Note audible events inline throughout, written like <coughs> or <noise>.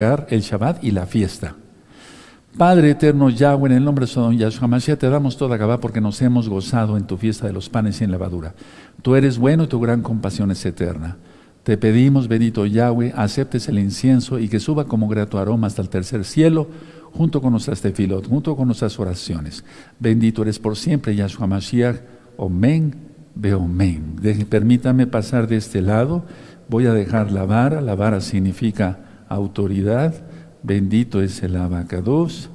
el Shabbat y la fiesta. Padre eterno Yahweh, en el nombre de Sodom Yahshua Mashiach, te damos toda Gabá porque nos hemos gozado en tu fiesta de los panes sin levadura. Tú eres bueno y tu gran compasión es eterna. Te pedimos, bendito Yahweh, aceptes el incienso y que suba como grato aroma hasta el tercer cielo, junto con nuestras tefilot, junto con nuestras oraciones. Bendito eres por siempre, Yahshua Mashiach. Omen, beomen. Permítame pasar de este lado. Voy a dejar la vara. La vara significa autoridad. Bendito es el abacados.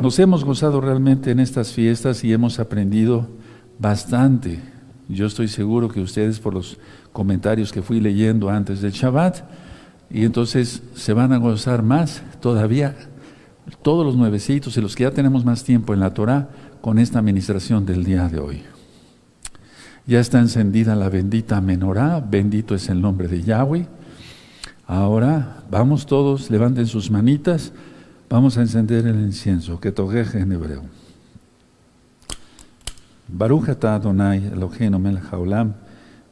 Nos hemos gozado realmente en estas fiestas y hemos aprendido bastante. Yo estoy seguro que ustedes por los comentarios que fui leyendo antes del Shabbat, y entonces se van a gozar más todavía todos los nuevecitos y los que ya tenemos más tiempo en la Torah con esta administración del día de hoy. Ya está encendida la bendita menorá, bendito es el nombre de Yahweh. Ahora vamos todos, levanten sus manitas, vamos a encender el incienso, que togeje en hebreo. Baruch atah Adonai Eloheinu melech haolam,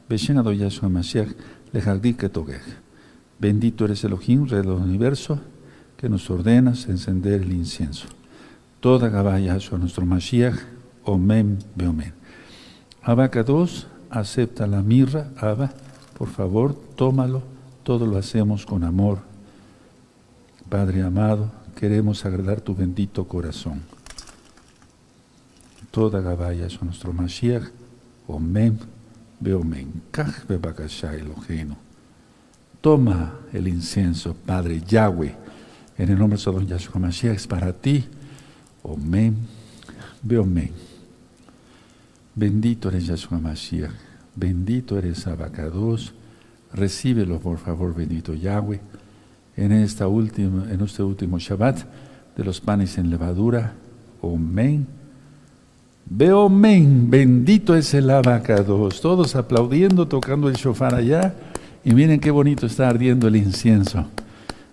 beshen Yahshua Mashiach, lejagdi que Bendito eres Elohim, Rey del universo, que nos ordenas encender el incienso. Toda Gabá Yahshua, nuestro Mashiach, Omen Beomen. Abacados, acepta la mirra, Abba, por favor, tómalo todo lo hacemos con amor. Padre amado, queremos agradar tu bendito corazón. Toda Gabaya es nuestro Mashiach. Omen, beomen, kaj Elohenu. Toma el incienso, Padre Yahweh, en el nombre de Sodom Yahshua Mashiach, es para ti. Omen, beomen. Bendito eres Yahshua Mashiach, bendito eres Abacados recíbelo por favor, bendito Yahweh, en, esta última, en este último Shabbat de los panes en levadura. Amén. Veo bendito es el abacados. Todos aplaudiendo, tocando el shofar allá. Y miren qué bonito está ardiendo el incienso.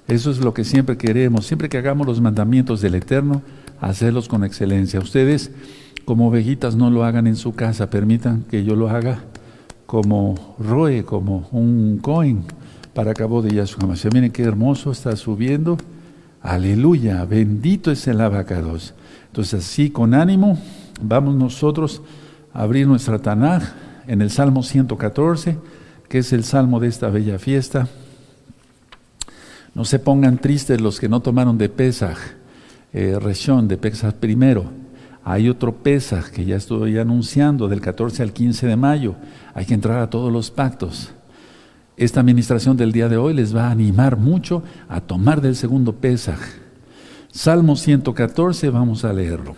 Eso es lo que siempre queremos. Siempre que hagamos los mandamientos del Eterno, hacerlos con excelencia. Ustedes, como ovejitas, no lo hagan en su casa. Permitan que yo lo haga como Roe, como un coin para cabo de Yahshua Mashiach. Miren qué hermoso está subiendo. Aleluya, bendito es el abacados. Entonces, así con ánimo, vamos nosotros a abrir nuestra Tanaj en el Salmo 114, que es el salmo de esta bella fiesta. No se pongan tristes los que no tomaron de Pesaj, eh, de Pesaj primero hay otro Pesaj que ya estoy anunciando del 14 al 15 de mayo. Hay que entrar a todos los pactos. Esta administración del día de hoy les va a animar mucho a tomar del segundo Pesaj. Salmo 114, vamos a leerlo.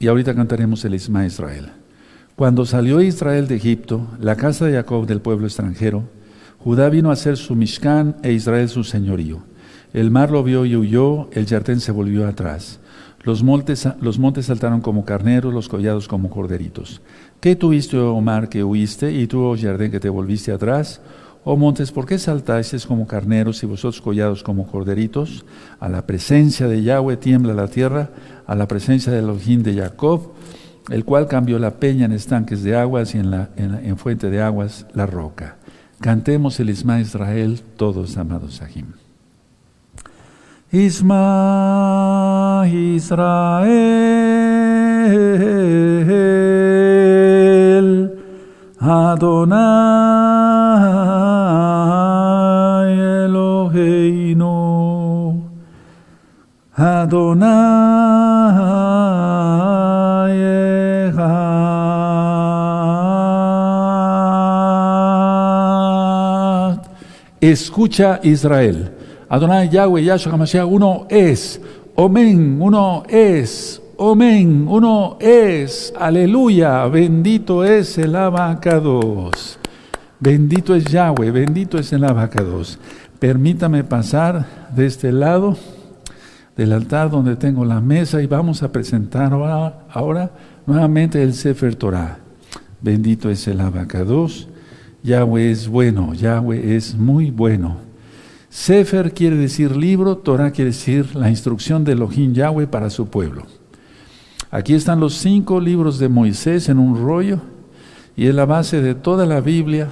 Y ahorita cantaremos el Isma Israel. Cuando salió Israel de Egipto, la casa de Jacob del pueblo extranjero, Judá vino a ser su Mishkan e Israel su señorío. El mar lo vio y huyó, el Yartén se volvió atrás. Los montes, los montes saltaron como carneros, los collados como corderitos. ¿Qué tuviste, Omar, que huiste, y tú, oh Jardín, que te volviste atrás? Oh montes, ¿por qué saltasteis como carneros y vosotros collados como corderitos? A la presencia de Yahweh tiembla la tierra, a la presencia del Elohim de Jacob, el cual cambió la peña en estanques de aguas y en, la, en, fuente de aguas la roca. Cantemos el Isma Israel, todos amados Ahim. Isma Israel Adonai Eloheinu Adonai Echad. Escucha Israel Adonai Yahweh, Yahshua HaMashiach, uno es. Omen, uno es. Omen, uno es. Aleluya. Bendito es el abacados. Bendito es Yahweh, bendito es el abacados. Permítame pasar de este lado del altar donde tengo la mesa y vamos a presentar ahora, ahora nuevamente el Sefer Torah. Bendito es el abacados. Yahweh es bueno, Yahweh es muy bueno. Sefer quiere decir libro, Torah quiere decir la instrucción de Elohim Yahweh para su pueblo. Aquí están los cinco libros de Moisés en un rollo y es la base de toda la Biblia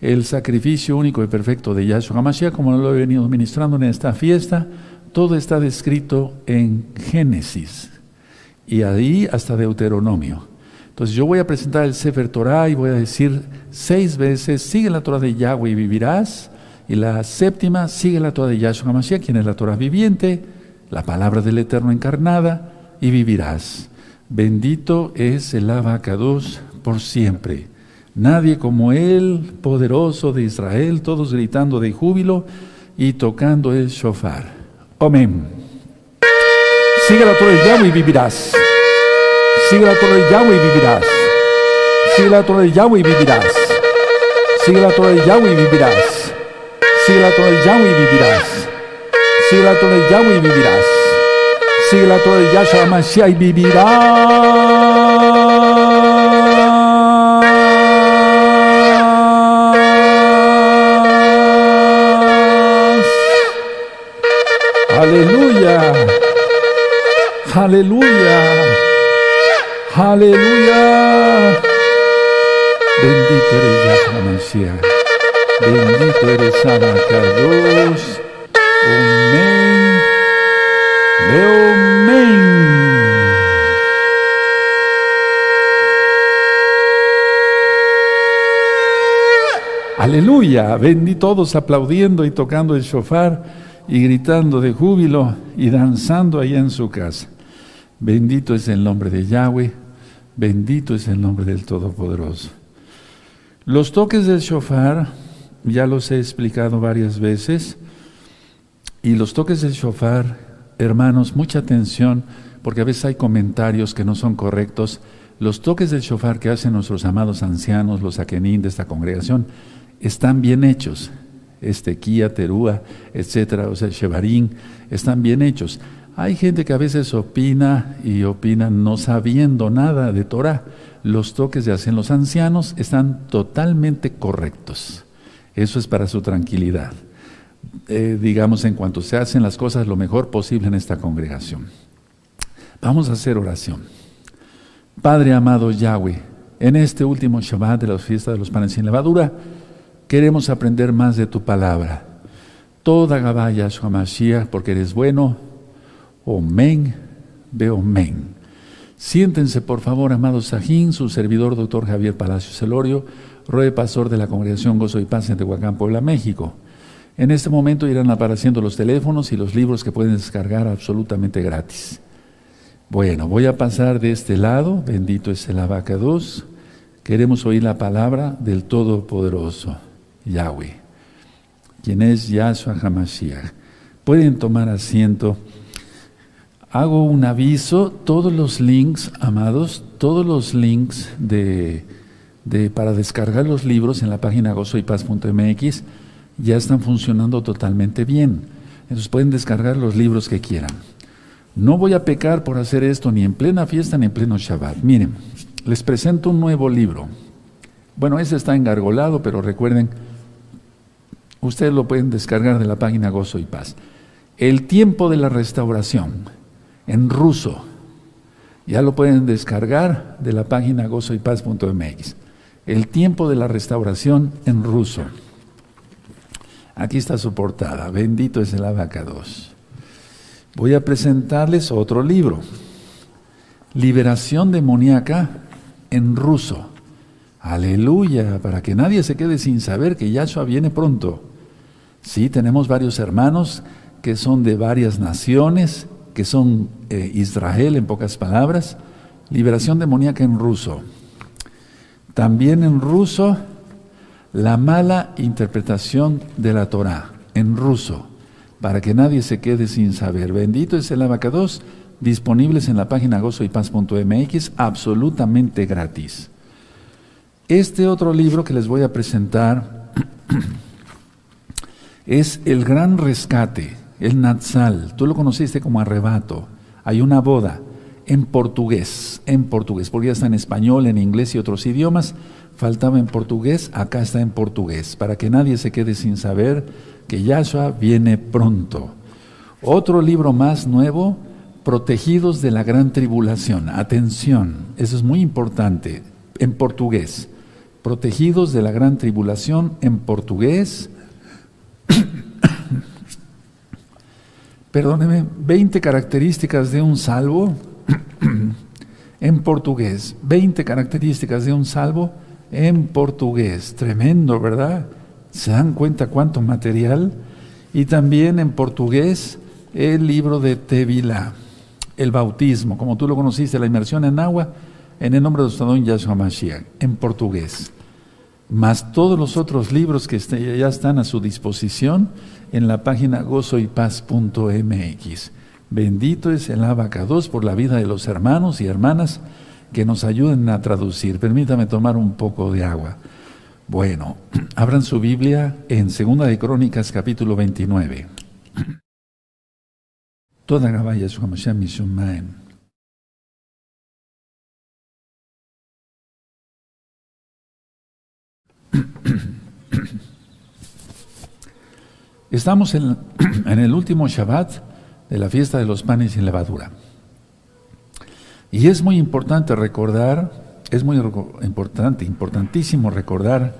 el sacrificio único y perfecto de Yahshua HaMashiach, como lo he venido ministrando en esta fiesta, todo está descrito en Génesis y ahí hasta Deuteronomio. Entonces yo voy a presentar el Sefer Torah y voy a decir seis veces, sigue la Torah de Yahweh y vivirás. Y la séptima, sigue la Torah de Yahshua HaMashiach, quien es la Torah viviente, la palabra del Eterno encarnada, y vivirás. Bendito es el abacados por siempre. Nadie como Él, poderoso de Israel, todos gritando de júbilo y tocando el shofar. Amén. Sigue la Torah de Yahweh y vivirás. Sigue la Torah de Yahweh y vivirás. Sigue la Torah de Yahweh y vivirás. Sigue la Torah de Yahweh y vivirás. Sigue la Torah de Yahweh y vivirás. Sigue la Torah de Yahweh y vivirás. Sigue la Torah de Yahshua Mashiach y vivirás. Aleluya. Aleluya. Aleluya. Bendito eres Yahshua Mashiach. Bendito eres Abacados. Amén. Amén. Aleluya. Bendito todos aplaudiendo y tocando el shofar y gritando de júbilo y danzando allá en su casa. Bendito es el nombre de Yahweh, bendito es el nombre del Todopoderoso. Los toques del shofar, ya los he explicado varias veces, y los toques del shofar, hermanos, mucha atención, porque a veces hay comentarios que no son correctos. Los toques del shofar que hacen nuestros amados ancianos, los akenín de esta congregación, están bien hechos, este Kia, Terúa, etcétera, o sea, Shevarín, están bien hechos. Hay gente que a veces opina y opina no sabiendo nada de Torah. Los toques de hacen los ancianos están totalmente correctos. Eso es para su tranquilidad. Eh, digamos, en cuanto se hacen las cosas lo mejor posible en esta congregación. Vamos a hacer oración. Padre amado Yahweh, en este último Shabbat de las fiestas de los panes sin levadura, Queremos aprender más de tu palabra. Toda Gabaya Mashiach, porque eres bueno. Omen, veo men. Siéntense, por favor, amados Sajín, su servidor, doctor Javier Palacios Celorio, roe pastor de la Congregación Gozo y Paz en Tehuacán, Puebla, México. En este momento irán apareciendo los teléfonos y los libros que pueden descargar absolutamente gratis. Bueno, voy a pasar de este lado, bendito es el abacados. Queremos oír la palabra del Todopoderoso. Yahweh, quien es Yahshua HaMashiach. Pueden tomar asiento. Hago un aviso, todos los links, amados, todos los links de, de, para descargar los libros en la página gozoypaz.mx ya están funcionando totalmente bien. Entonces pueden descargar los libros que quieran. No voy a pecar por hacer esto ni en plena fiesta ni en pleno Shabbat. Miren, les presento un nuevo libro. Bueno, ese está engargolado, pero recuerden, Ustedes lo pueden descargar de la página Gozo y Paz. El tiempo de la restauración, en ruso. Ya lo pueden descargar de la página gozoypaz.mx. El tiempo de la restauración en ruso. Aquí está su portada. Bendito es el abacados. Voy a presentarles otro libro. Liberación demoníaca en ruso. Aleluya, para que nadie se quede sin saber que Yahshua viene pronto. Sí, tenemos varios hermanos que son de varias naciones, que son eh, Israel en pocas palabras, liberación demoníaca en ruso. También en ruso, la mala interpretación de la Torah, en ruso, para que nadie se quede sin saber. Bendito es el abacados, disponibles en la página gozoypaz.mx, absolutamente gratis. Este otro libro que les voy a presentar <clears throat> es el gran rescate, el Natsal. Tú lo conociste como arrebato. Hay una boda en portugués, en portugués, porque ya está en español, en inglés y otros idiomas. Faltaba en portugués, acá está en portugués, para que nadie se quede sin saber que Yahshua viene pronto. Otro libro más nuevo, Protegidos de la Gran Tribulación. Atención, eso es muy importante, en portugués. protegidos de la gran tribulación en portugués. <coughs> Perdóneme, 20 características de un salvo <clears throat> en portugués. 20 características de un salvo en portugués. Tremendo, ¿verdad? ¿Se dan cuenta cuánto material? Y también en portugués el libro de Tevila, el bautismo, como tú lo conociste, la inmersión en agua, en el nombre de nuestro don Yahshua Mashiach, en portugués. Más todos los otros libros que este, ya están a su disposición en la página gozoypaz.mx. Bendito es el abacados por la vida de los hermanos y hermanas que nos ayuden a traducir. Permítame tomar un poco de agua. Bueno, <clears throat> abran su Biblia en Segunda de Crónicas capítulo 29. <clears throat> Toda Gabaya <clears throat> Estamos en, en, el último Shabbat de la fiesta de los panes sin levadura. Y es muy importante recordar es muy importante, importantísimo recordar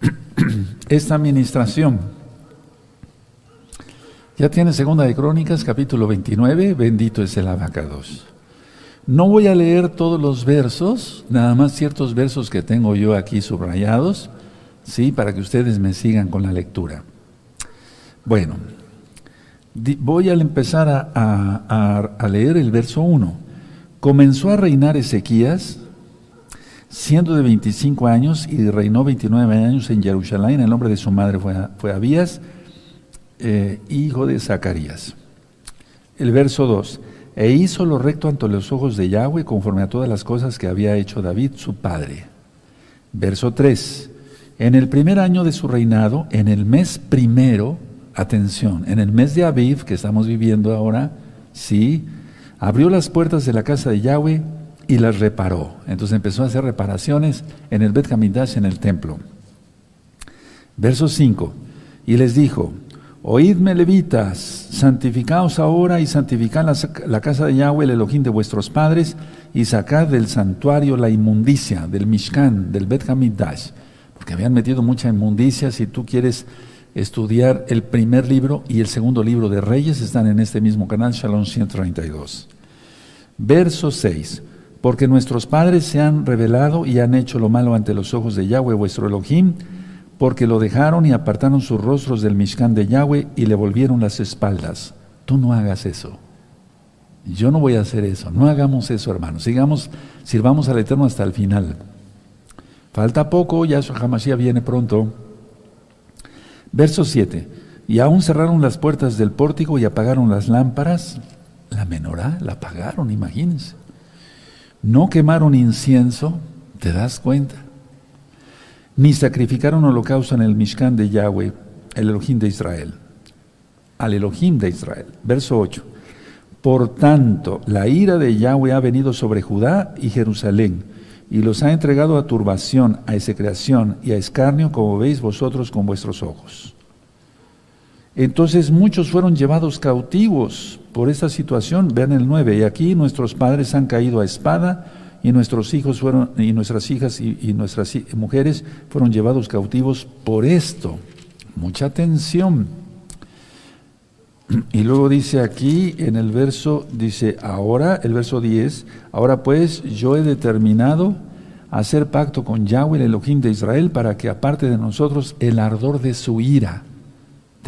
<clears throat> esta administración. Ya tiene Segunda de Crónicas, capítulo 29, bendito es el abacados. No voy a leer todos los versos, nada más ciertos versos que tengo yo aquí subrayados, ¿sí? Para que ustedes me sigan con la lectura. Bueno, voy a empezar a, leer el verso 1. Comenzó a reinar Ezequías, siendo de 25 años y reinó 29 años en Jerusalén. El nombre de su madre fue, Abías, eh, hijo de Zacarías. El verso 2. E hizo lo recto ante los ojos de Yahweh conforme a todas las cosas que había hecho David, su padre. Verso 3. En el primer año de su reinado, en el mes primero, atención, en el mes de Aviv, que estamos viviendo ahora, sí, abrió las puertas de la casa de Yahweh y las reparó. Entonces empezó a hacer reparaciones en el Bet Hamidash, en el templo. Verso 5. Y les dijo, Oídme levitas, santificaos ahora y santificad la, casa de Yahweh, el Elohim de vuestros padres, y sacad del santuario la inmundicia, del Mishkan, del Bet Hamidash, porque habían metido mucha inmundicia. Si tú quieres estudiar el primer libro y el segundo libro de Reyes, están en este mismo canal, Shalom 132. Verso 6 porque nuestros padres se han revelado y han hecho lo malo ante los ojos de Yahweh vuestro Elohim, porque lo dejaron y apartaron sus rostros del Mishkan de Yahweh y le volvieron las espaldas. Tú no hagas eso. Yo no voy a hacer eso. No hagamos eso, hermanos. Sigamos, sirvamos al Eterno hasta el final. Falta poco, Yahshua Hamashiach viene pronto. Verso 7. Y aún cerraron las puertas del pórtico y apagaron las lámparas. La menorá la apagaron, imagínense no quemaron incienso, ¿te das cuenta? Ni sacrificaron holocausto en el Mishkan de Yahweh, el Elohim de Israel. Al Elohim de Israel. Verso 8. Por tanto, la ira de Yahweh ha venido sobre Judá y Jerusalén, y los ha entregado a turbación, a execración y a escarnio, como veis vosotros con vuestros ojos. Entonces muchos fueron llevados cautivos por esta situación. Vean el 9, y aquí nuestros padres han caído a espada y nuestros hijos fueron y nuestras hijas y, nuestras mujeres fueron llevados cautivos por esto. Mucha atención. <clears throat> Y luego dice aquí en el verso, dice, ahora, el verso 10, ahora pues yo he determinado hacer pacto con Yahweh, el Elohim de Israel, para que aparte de nosotros el ardor de su ira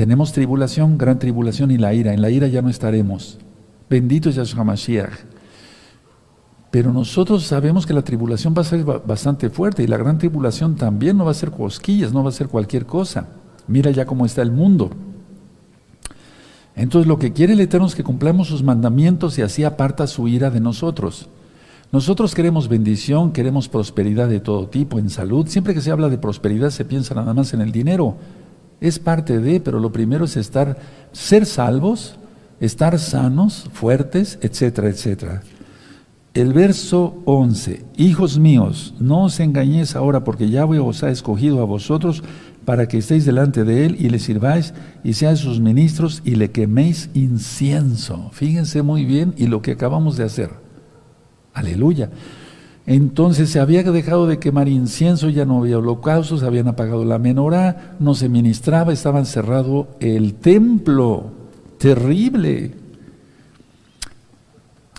tenemos tribulación, gran tribulación y la ira. En la ira ya no estaremos. Bendito es Yahshua Mashiach. Pero nosotros sabemos que la tribulación va a ser bastante fuerte y la gran tribulación también no va a ser cosquillas, no va a ser cualquier cosa. Mira ya cómo está el mundo. Entonces lo que quiere el Eterno es que cumplamos sus mandamientos y así aparta su ira de nosotros. Nosotros queremos bendición, queremos prosperidad de todo tipo, en salud. Siempre que se habla de prosperidad se piensa nada más en el dinero es parte de, pero lo primero es estar, ser salvos, estar sanos, fuertes, etcétera, etcétera. El verso 11, hijos míos, no os engañéis ahora porque Yahweh os ha escogido a vosotros para que estéis delante de Él y le sirváis y seáis sus ministros y le queméis incienso. Fíjense muy bien y lo que acabamos de hacer. Aleluya. Entonces se había dejado de quemar incienso, ya no había holocaustos, habían apagado la menorá, no se ministraba, estaba encerrado el templo. Terrible.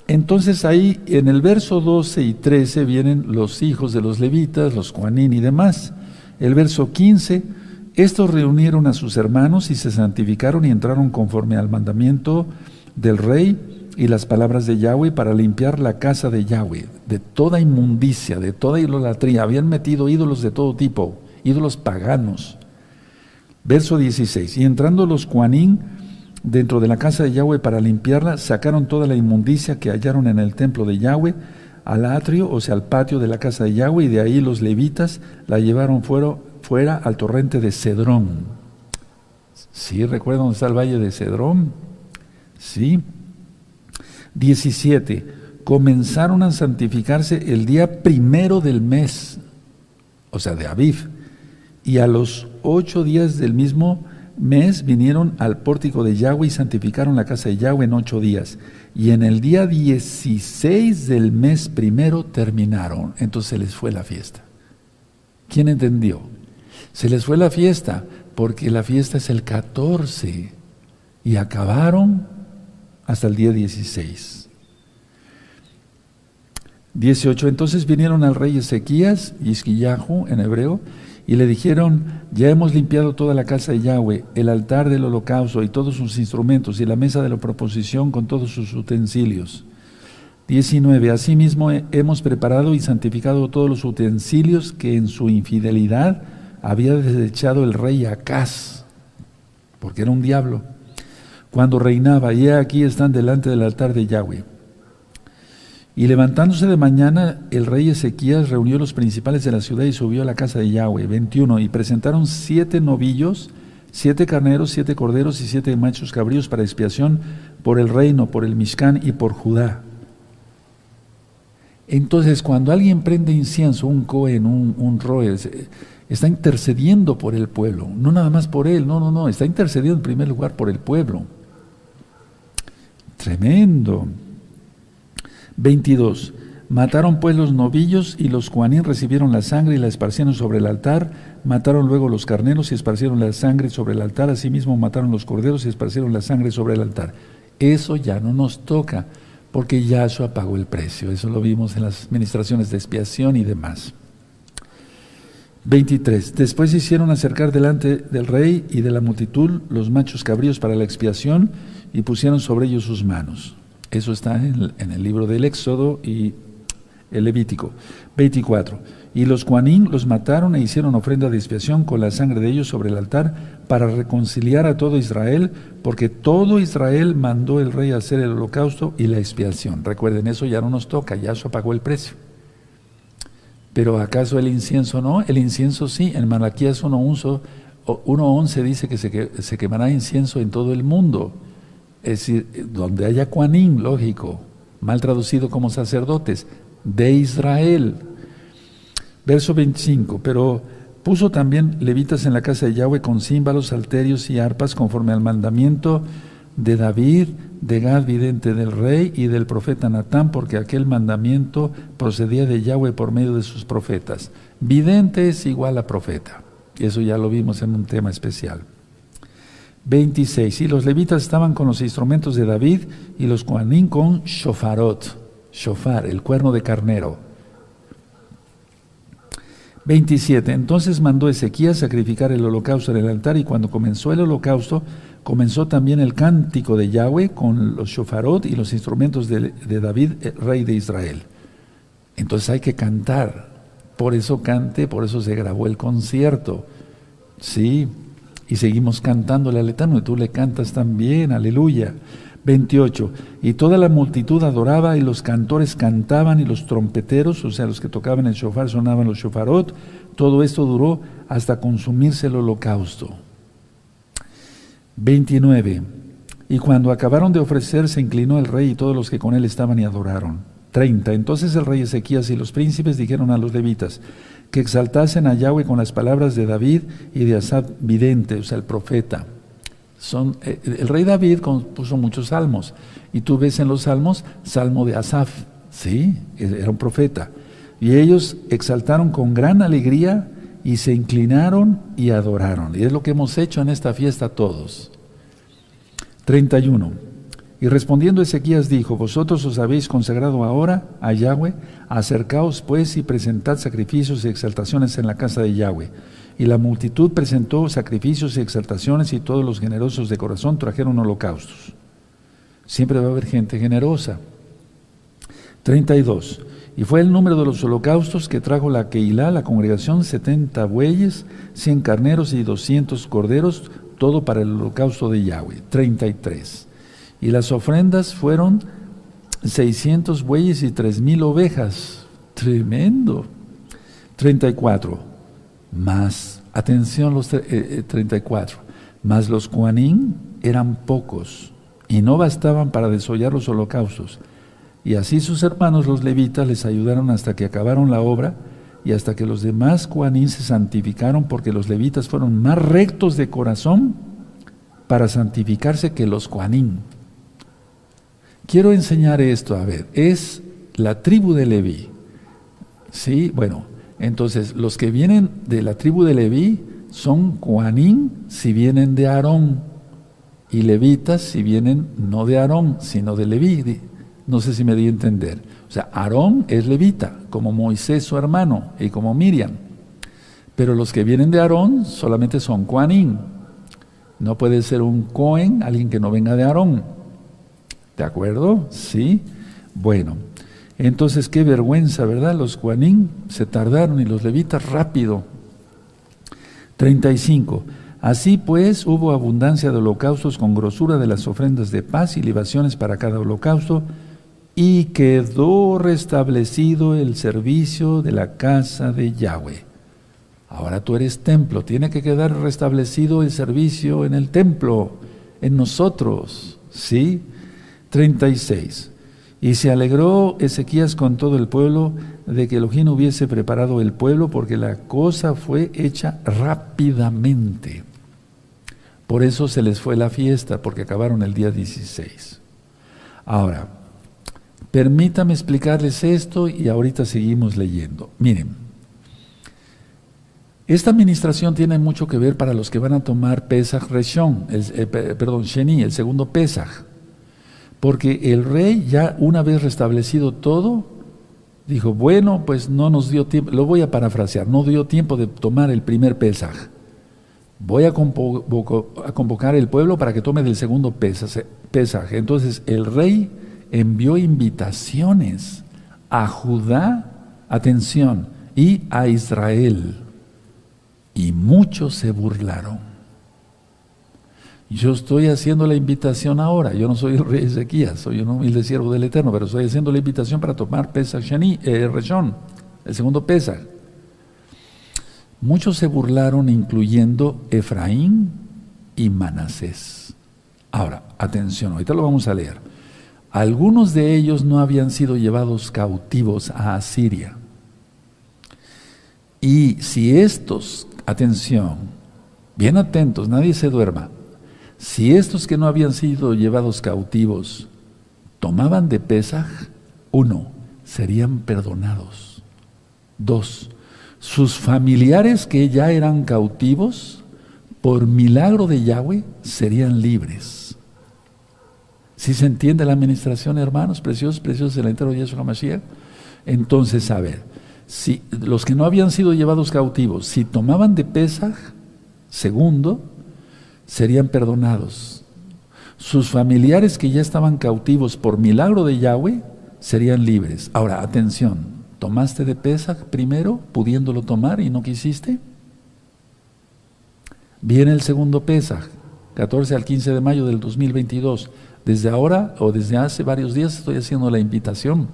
Entonces ahí en el verso 12 y 13 vienen los hijos de los levitas, los Juanín y demás. El verso 15, estos reunieron a sus hermanos y se santificaron y entraron conforme al mandamiento del rey y las palabras de Yahweh para limpiar la casa de Yahweh de toda inmundicia, de toda idolatría. Habían metido ídolos de todo tipo, ídolos paganos. Verso 16, y entrando los Juanín, dentro de la casa de Yahweh para limpiarla, sacaron toda la inmundicia que hallaron en el templo de Yahweh al atrio, o sea, al patio de la casa de Yahweh, y de ahí los levitas la llevaron fuera, fuera al torrente de Cedrón. ¿Sí? ¿Recuerdan dónde está el valle de Cedrón? Sí. 17. Comenzaron a santificarse el día primero del mes, o sea, de Aviv, y a los ocho días del mismo mes vinieron al pórtico de Yahweh y santificaron la casa de Yahweh en ocho días. Y en el día 16 del mes primero terminaron. Entonces les fue la fiesta. ¿Quién entendió? Se les fue la fiesta porque la fiesta es el 14 y acabaron hasta el día 16. 18. Entonces vinieron al rey Ezequías, Yisquiyahu en hebreo, y le dijeron, ya hemos limpiado toda la casa de Yahweh, el altar del holocausto y todos sus instrumentos y la mesa de la proposición con todos sus utensilios. 19. Asimismo hemos preparado y santificado todos los utensilios que en su infidelidad había desechado el rey Acaz, porque era un diablo, cuando reinaba, y aquí están delante del altar de Yahweh. Y levantándose de mañana, el rey Ezequías reunió los principales de la ciudad y subió a la casa de Yahweh. 21. Y presentaron siete novillos, siete carneros, siete corderos y siete machos cabríos para expiación por el reino, por el Mishkan y por Judá. Entonces, cuando alguien prende incienso, un Cohen, un, un Roe, está intercediendo por el pueblo, no nada más por él, no, no, no, está intercediendo en primer lugar por el pueblo. Tremendo. 22. Mataron pues los novillos y los cuanín recibieron la sangre y la esparcieron sobre el altar. Mataron luego los carneros y esparcieron la sangre sobre el altar. Asimismo mataron los corderos y esparcieron la sangre sobre el altar. Eso ya no nos toca, porque Yahshua pagó el precio. Eso lo vimos en las ministraciones de expiación y demás. 23. Después hicieron acercar delante del rey y de la multitud los machos cabríos para la expiación y pusieron sobre ellos sus manos. Eso está en el, libro del Éxodo y el Levítico. 24. Y los cuanín los mataron e hicieron ofrenda de expiación con la sangre de ellos sobre el altar para reconciliar a todo Israel, porque todo Israel mandó el rey hacer el holocausto y la expiación. Recuerden, eso ya no nos toca, ya eso pagó el precio. Pero ¿acaso el incienso no? El incienso sí, en Malaquías 1.11 dice que se, se quemará incienso en todo el mundo. Es decir, donde haya cuanín, lógico, mal traducido como sacerdotes, de Israel. Verso 25, pero puso también levitas en la casa de Yahweh con címbalos, salterios y arpas conforme al mandamiento de David, de Gad, vidente del rey y del profeta Natán, porque aquel mandamiento procedía de Yahweh por medio de sus profetas. Vidente es igual a profeta. Eso ya lo vimos en un tema especial. 26. Y los levitas estaban con los instrumentos de David y los cuanín con shofarot, shofar, el cuerno de carnero. 27. Entonces mandó Ezequías sacrificar el holocausto en el altar y cuando comenzó el holocausto, comenzó también el cántico de Yahweh con los shofarot y los instrumentos de, David, rey de Israel. Entonces hay que cantar. Por eso cante, por eso se grabó el concierto. Sí, y seguimos cantándole al Eterno y tú le cantas también, aleluya. 28. Y toda la multitud adoraba y los cantores cantaban y los trompeteros, o sea, los que tocaban el shofar sonaban los shofarot. Todo esto duró hasta consumirse el holocausto. 29. Y cuando acabaron de ofrecer, se inclinó el rey y todos los que con él estaban y adoraron. 30. Entonces el rey Ezequías y los príncipes dijeron a los levitas, que exaltasen a Yahweh con las palabras de David y de Asaf vidente, o sea, el profeta. Son, eh, el rey David compuso muchos salmos, y tú ves en los salmos, salmo de Asaf, ¿sí? Era un profeta. Y ellos exaltaron con gran alegría y se inclinaron y adoraron. Y es lo que hemos hecho en esta fiesta todos. 31. Y respondiendo Ezequías dijo, vosotros os habéis consagrado ahora a Yahweh, acercaos pues y presentad sacrificios y exaltaciones en la casa de Yahweh. Y la multitud presentó sacrificios y exaltaciones y todos los generosos de corazón trajeron holocaustos. Siempre va a haber gente generosa. 32. Y fue el número de los holocaustos que trajo la Keilah, la congregación, 70 bueyes, 100 carneros y 200 corderos, todo para el holocausto de Yahweh. 33. Y las ofrendas fueron 600 bueyes y 3000 ovejas. Tremendo. 34. Más, atención los 34. Eh, eh, más los cuanín eran pocos y no bastaban para desollar los holocaustos y así sus hermanos los levitas les ayudaron hasta que acabaron la obra y hasta que los demás cuanín se santificaron porque los levitas fueron más rectos de corazón para santificarse que los cuanín. Quiero enseñar esto, a ver, es la tribu de Leví. Sí, bueno, entonces los que vienen de la tribu de Leví son cuanín si vienen de Aarón y levitas si vienen no de Aarón, sino de Leví. No sé si me di a entender. O sea, Aarón es levita, como Moisés su hermano y como Miriam. Pero los que vienen de Aarón solamente son Coanín. No puede ser un Cohen, alguien que no venga de Aarón. ¿De acuerdo? Sí. Bueno, entonces qué vergüenza, ¿verdad? Los Coanín se tardaron y los levitas rápido. 35. Así pues hubo abundancia de holocaustos con grosura de las ofrendas de paz y libaciones para cada holocausto y quedó restablecido el servicio de la casa de Yahweh. Ahora tú eres templo, tiene que quedar restablecido el servicio en el templo, en nosotros, ¿sí? 36. Y se alegró Ezequías con todo el pueblo de que Elohim hubiese preparado el pueblo porque la cosa fue hecha rápidamente. Por eso se les fue la fiesta, porque acabaron el día 16. Ahora, Permítame explicarles esto y ahorita seguimos leyendo. Miren, esta administración tiene mucho que ver para los que van a tomar Pesach Reshon, eh, perdón, Sheni, el segundo Pesach. Porque el rey ya una vez restablecido todo, dijo, bueno, pues no nos dio tiempo, lo voy a parafrasear, no dio tiempo de tomar el primer Pesach. Voy a, convocar el pueblo para que tome del segundo Pesach. Entonces el rey envió invitaciones a Judá, atención, y a Israel. Y muchos se burlaron. Yo estoy haciendo la invitación ahora. Yo no soy el rey Ezequías, soy un humilde siervo del Eterno, pero estoy haciendo la invitación para tomar Pesach Shani, eh, el segundo Pesach. Muchos se burlaron, incluyendo Efraín y Manasés. Ahora, atención, ahorita lo vamos a leer. Algunos de ellos no habían sido llevados cautivos a Asiria. Y si estos, atención, bien atentos, nadie se duerma, si estos que no habían sido llevados cautivos tomaban de Pesaj, uno, serían perdonados. Dos, sus familiares que ya eran cautivos, por milagro de Yahweh, serían libres. Si se entiende la administración, hermanos, preciosos, preciosos del entero Yeshua Mashiach, entonces, a ver, si los que no habían sido llevados cautivos, si tomaban de Pesaj, segundo, serían perdonados. Sus familiares que ya estaban cautivos por milagro de Yahweh, serían libres. Ahora, atención, ¿tomaste de Pesaj primero, pudiéndolo tomar y no quisiste? Viene el segundo Pesaj, 14 al 15 de mayo del 2022. Desde ahora o desde hace varios días estoy haciendo la invitación.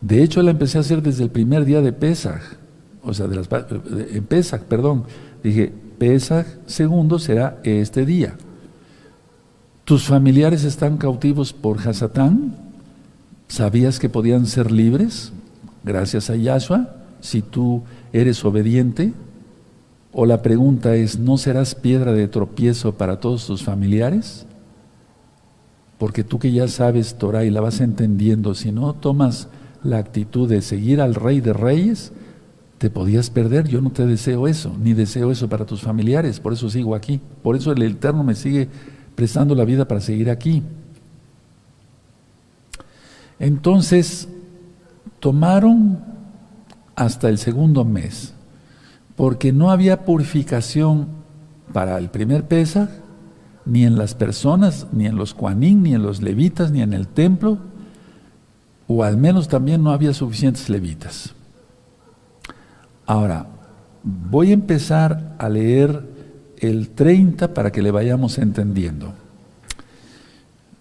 De hecho, la empecé a hacer desde el primer día de Pesach, o sea, de las, en Pesach, perdón. Dije, Pesach segundo será este día. ¿Tus familiares están cautivos por Hasatán? ¿Sabías que podían ser libres gracias a Yahshua si tú eres obediente? O la pregunta es, ¿no serás piedra de tropiezo para todos tus familiares? Porque tú que ya sabes Torah y la vas entendiendo, si no tomas la actitud de seguir al Rey de Reyes, te podías perder. Yo no te deseo eso, ni deseo eso para tus familiares, por eso sigo aquí. Por eso el Eterno me sigue prestando la vida para seguir aquí. Entonces, tomaron hasta el segundo mes, porque no había purificación para el primer Pesach, ni en las personas, ni en los cuanín, ni en los levitas, ni en el templo, o al menos también no había suficientes levitas. Ahora, voy a empezar a leer el 30 para que le vayamos entendiendo.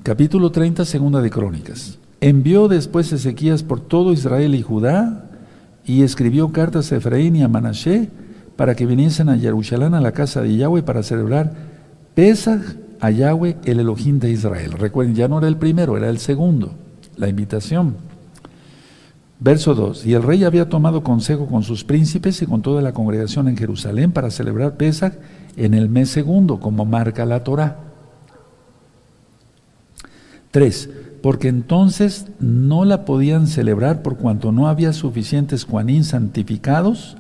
Capítulo 30, segunda de Crónicas. Envió después Ezequías por todo Israel y Judá y escribió cartas a Efraín y a Manashe para que viniesen a Jerusalén a la casa de Yahweh para celebrar Pesach a Yahweh, el Elohim de Israel. Recuerden, ya no era el primero, era el segundo, la invitación. Verso 2. Y el rey había tomado consejo con sus príncipes y con toda la congregación en Jerusalén para celebrar Pesach en el mes segundo, como marca la Torah. 3. Porque entonces no la podían celebrar por cuanto no había suficientes Juanín santificados,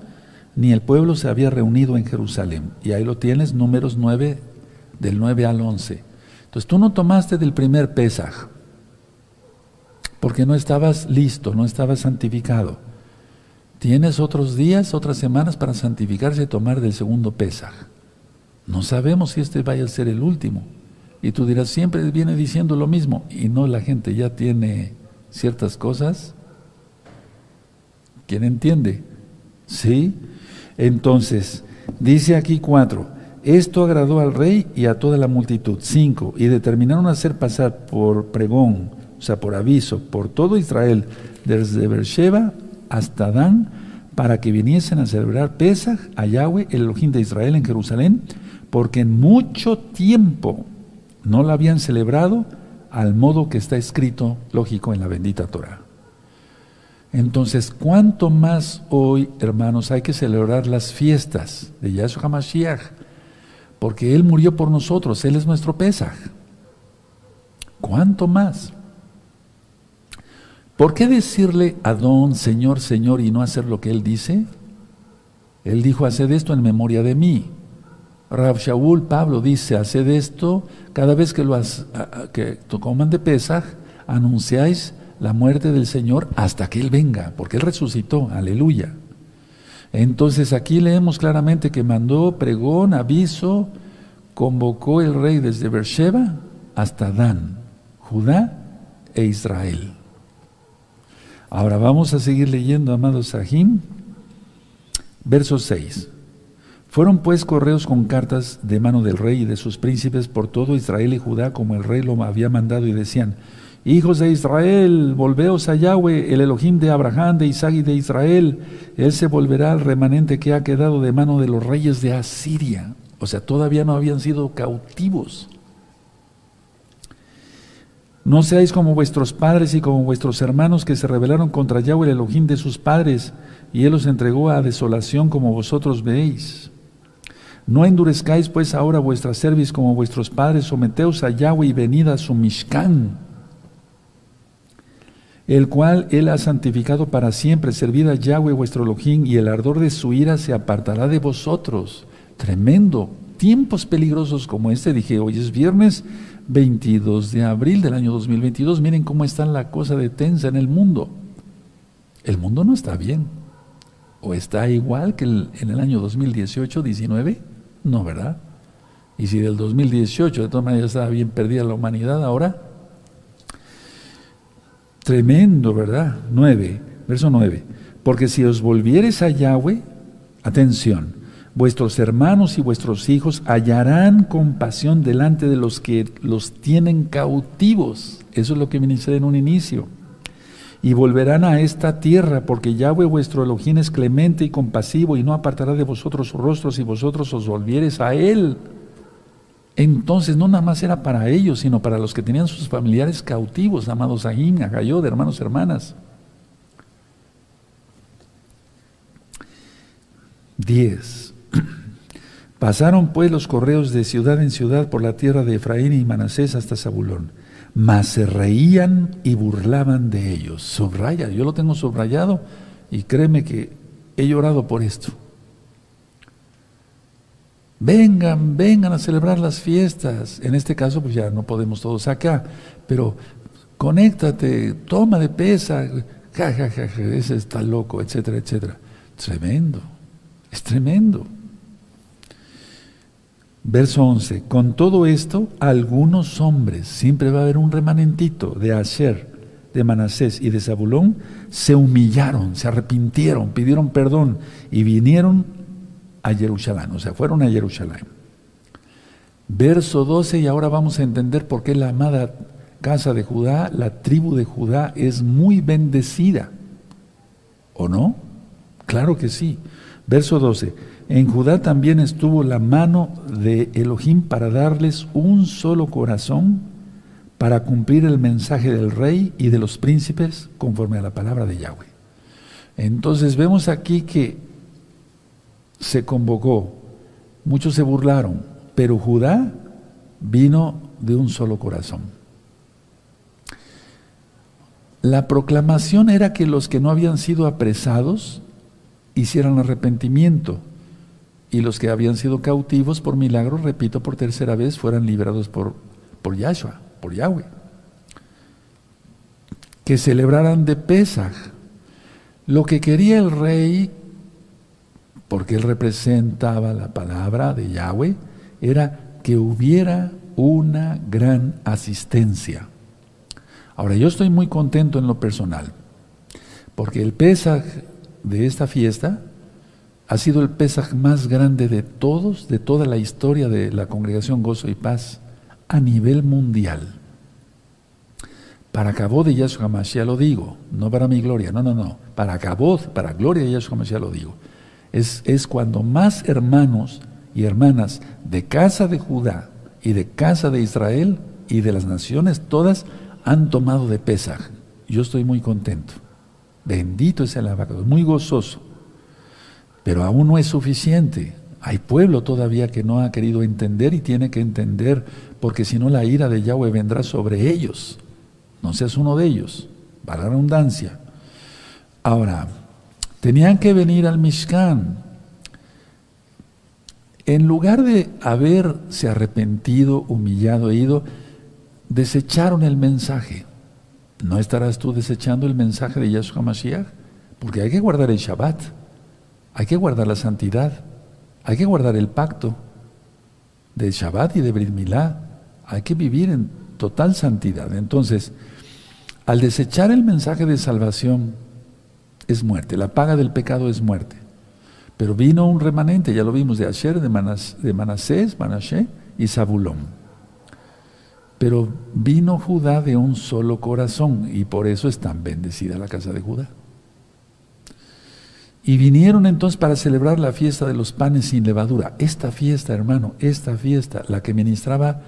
ni el pueblo se había reunido en Jerusalén. Y ahí lo tienes, números 9, del 9 al 11. Entonces tú no tomaste del primer Pesaj porque no estabas listo, no estabas santificado. Tienes otros días, otras semanas para santificarse y tomar del segundo Pesaj. No sabemos si este vaya a ser el último. Y tú dirás, siempre viene diciendo lo mismo. Y no, la gente ya tiene ciertas cosas. ¿Quién entiende? ¿Sí? Entonces, dice aquí cuatro. Esto agradó al rey y a toda la multitud. Cinco. Y determinaron hacer pasar por pregón o sea, por aviso, por todo Israel, desde Beersheba hasta Dan, para que viniesen a celebrar Pesach a Yahweh, el Elohim de Israel en Jerusalén, porque en mucho tiempo no la habían celebrado al modo que está escrito, lógico, en la bendita Torah. Entonces, ¿cuánto más hoy, hermanos, hay que celebrar las fiestas de Yahshua HaMashiach? Porque Él murió por nosotros, Él es nuestro Pesach. ¿Cuánto más? ¿Por qué decirle a Don, Señor, Señor, y no hacer lo que Él dice? Él dijo, haced esto en memoria de mí. Rab Shaul, Pablo dice, haced esto cada vez que lo que coman de Pesaj, anunciáis la muerte del Señor hasta que Él venga, porque Él resucitó, aleluya. Entonces aquí leemos claramente que mandó pregón, aviso, convocó el rey desde Beersheba hasta Dan, Judá e Israel. Ahora vamos a seguir leyendo, amados Sahim. Verso 6. Fueron pues correos con cartas de mano del rey y de sus príncipes por todo Israel y Judá, como el rey lo había mandado, y decían, Hijos de Israel, volveos a Yahweh, el Elohim de Abraham, de Isaac y de Israel. Él se volverá al remanente que ha quedado de mano de los reyes de Asiria. O sea, todavía no habían sido cautivos. No seáis como vuestros padres y como vuestros hermanos que se rebelaron contra Yahweh el Elohim de sus padres, y él los entregó a desolación como vosotros veis. No endurezcáis pues ahora vuestra cerviz como vuestros padres, someteos a Yahweh y venid a su Mishkan, el cual él ha santificado para siempre. Servid a Yahweh vuestro Elohim, y el ardor de su ira se apartará de vosotros. Tremendo. Tiempos peligrosos como este, dije, hoy es viernes, 22 de abril del año 2022. Miren cómo está la cosa de tensa en el mundo. El mundo no está bien. ¿O está igual que en el año 2018, 19? No, ¿verdad? Y si del 2018 de todas maneras estaba bien perdida la humanidad, ahora. Tremendo, ¿verdad? 9, verso 9. Porque si os volvieres a Yahweh, atención, vuestros hermanos y vuestros hijos hallarán compasión delante de los que los tienen cautivos. Eso es lo que dice en un inicio. Y volverán a esta tierra, porque Yahweh vuestro Elohim es clemente y compasivo, y no apartará de vosotros sus rostros si vosotros os volvieres a Él. Entonces, no nada más era para ellos, sino para los que tenían sus familiares cautivos, amados Ahim, Agayod, hermanos, hermanas. 10. <clears throat> Pasaron pues los correos de ciudad en ciudad por la tierra de Efraín y Manasés hasta Zabulón. mas se reían y burlaban de ellos. Subraya, yo lo tengo subrayado y créeme que he llorado por esto. Vengan, vengan a celebrar las fiestas. En este caso, pues ya no podemos todos acá, pero conéctate, toma de pesa, ja, ja, ja, ese está loco, etcétera, etcétera. Tremendo, es tremendo. Verso 11, con todo esto, algunos hombres, siempre va a haber un remanentito de Asher, de Manasés y de Zabulón, se humillaron, se arrepintieron, pidieron perdón y vinieron a Jerusalén, o sea, fueron a Jerusalén. Verso 12, y ahora vamos a entender por qué la amada casa de Judá, la tribu de Judá es muy bendecida. ¿O no? Claro que sí. Verso 12. En Judá también estuvo la mano de Elohim para darles un solo corazón para cumplir el mensaje del rey y de los príncipes conforme a la palabra de Yahweh. Entonces vemos aquí que se convocó, muchos se burlaron, pero Judá vino de un solo corazón. La proclamación era que los que no habían sido apresados hicieran arrepentimiento y los que habían sido cautivos por milagro, repito por tercera vez, fueran liberados por, por Yahshua, por Yahweh. Que celebraran de Pesaj. Lo que quería el rey, porque él representaba la palabra de Yahweh, era que hubiera una gran asistencia. Ahora, yo estoy muy contento en lo personal, porque el Pesaj de esta fiesta ha sido el Pesaj más grande de todos, de toda la historia de la congregación Gozo y Paz, a nivel mundial. Para acabó de Yahshua Mashiach lo digo, no para mi gloria, no, no, no, para acabó, para gloria de Yahshua Mashiach lo digo. Es, cuando más hermanos y hermanas de casa de Judá y de casa de Israel y de las naciones todas han tomado de Pesaj. Yo estoy muy contento. Bendito es el abacado, muy gozoso. Pero aún no es suficiente. Hay pueblo todavía que no ha querido entender y tiene que entender, porque si no la ira de Yahweh vendrá sobre ellos. No seas uno de ellos. Para la redundancia. Ahora, tenían que venir al Mishkan. En lugar de haberse arrepentido, humillado e ido, desecharon el mensaje. ¿No estarás tú desechando el mensaje de Yahshua Mashiach? Porque hay que guardar el Shabbat, hay que guardar la santidad, hay que guardar el pacto de Shabbat y de Brit Milá, hay que vivir en total santidad. Entonces, al desechar el mensaje de salvación, es muerte, la paga del pecado es muerte. Pero vino un remanente, ya lo vimos, de Asher, de, Manasés, Manashe y Zabulón. Pero vino Judá de un solo corazón y por eso es tan bendecida la casa de Judá. Y vinieron entonces para celebrar la fiesta de los panes sin levadura. Esta fiesta, hermano, esta fiesta, la que ministraba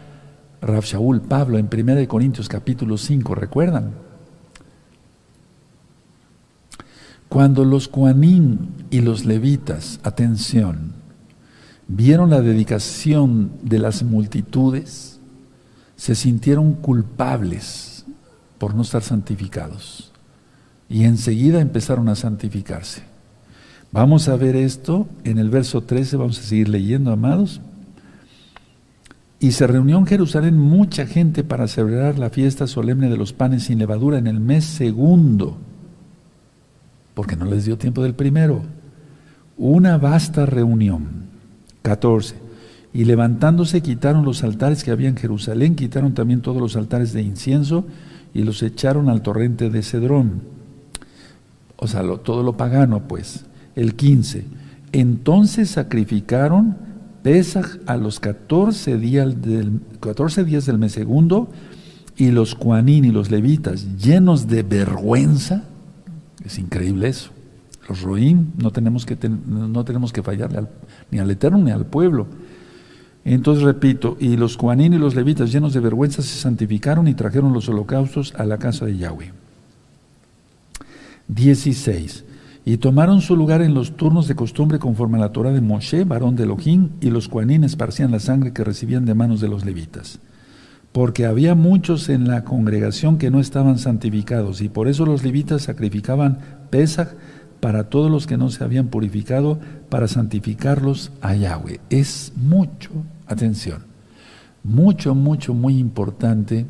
Rav Shaul Pablo en 1 Corintios capítulo 5, ¿recuerdan? Cuando los cuanín y los levitas, atención, vieron la dedicación de las multitudes, se sintieron culpables por no estar santificados y enseguida empezaron a santificarse. Vamos a ver esto en el verso 13, vamos a seguir leyendo, amados. Y se reunió en Jerusalén mucha gente para celebrar la fiesta solemne de los panes sin levadura en el mes segundo, porque no les dio tiempo del primero. Una vasta reunión. 14 y levantándose quitaron los altares que había en Jerusalén, quitaron también todos los altares de incienso y los echaron al torrente de Cedrón. O sea, todo lo pagano, pues. El 15. Entonces sacrificaron Pesaj a los 14 días del, 14 días del mes segundo y los cuanín y los levitas llenos de vergüenza. Es increíble eso. Los roín no tenemos que, no tenemos que fallarle ni al Eterno ni al pueblo entonces repito, y los cuanín y los levitas llenos de vergüenza se santificaron y trajeron los holocaustos a la casa de Yahweh. 16. Y tomaron su lugar en los turnos de costumbre conforme a la Torah de Moshe, varón de Elohim, y los cuanín esparcían la sangre que recibían de manos de los levitas. Porque había muchos en la congregación que no estaban santificados, y por eso los levitas sacrificaban Pesach para todos los que no se habían purificado, para santificarlos a Yahweh. Es mucho, atención, mucho, mucho, muy importante.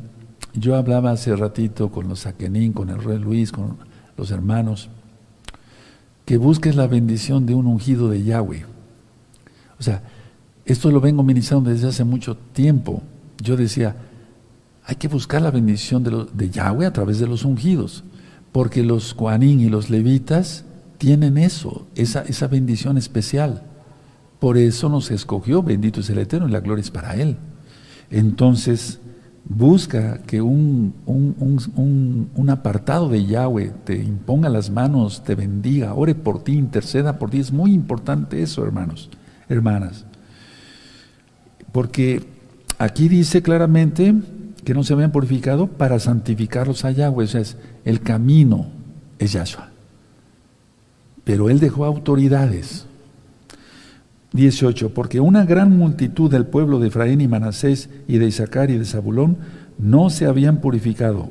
Yo hablaba hace ratito con los Saquenín, con el rey Luis, con los hermanos, que busques la bendición de un ungido de Yahweh. O sea, esto lo vengo ministrando desde hace mucho tiempo. Yo decía, hay que buscar la bendición de, Yahweh a través de los ungidos, porque los Juanín y los levitas tienen eso, esa, bendición especial. Por eso nos escogió, bendito es el Eterno y la gloria es para Él. Entonces, busca que un, un, apartado de Yahweh te imponga las manos, te bendiga, ore por ti, interceda por ti. Es muy importante eso, hermanos, hermanas. Porque aquí dice claramente que no se habían purificado para santificarlos a Yahweh. O sea, el camino es Yahshua. Pero él dejó autoridades. 18. Porque una gran multitud del pueblo de Efraín y Manasés y de Isaacar y de Zabulón no se habían purificado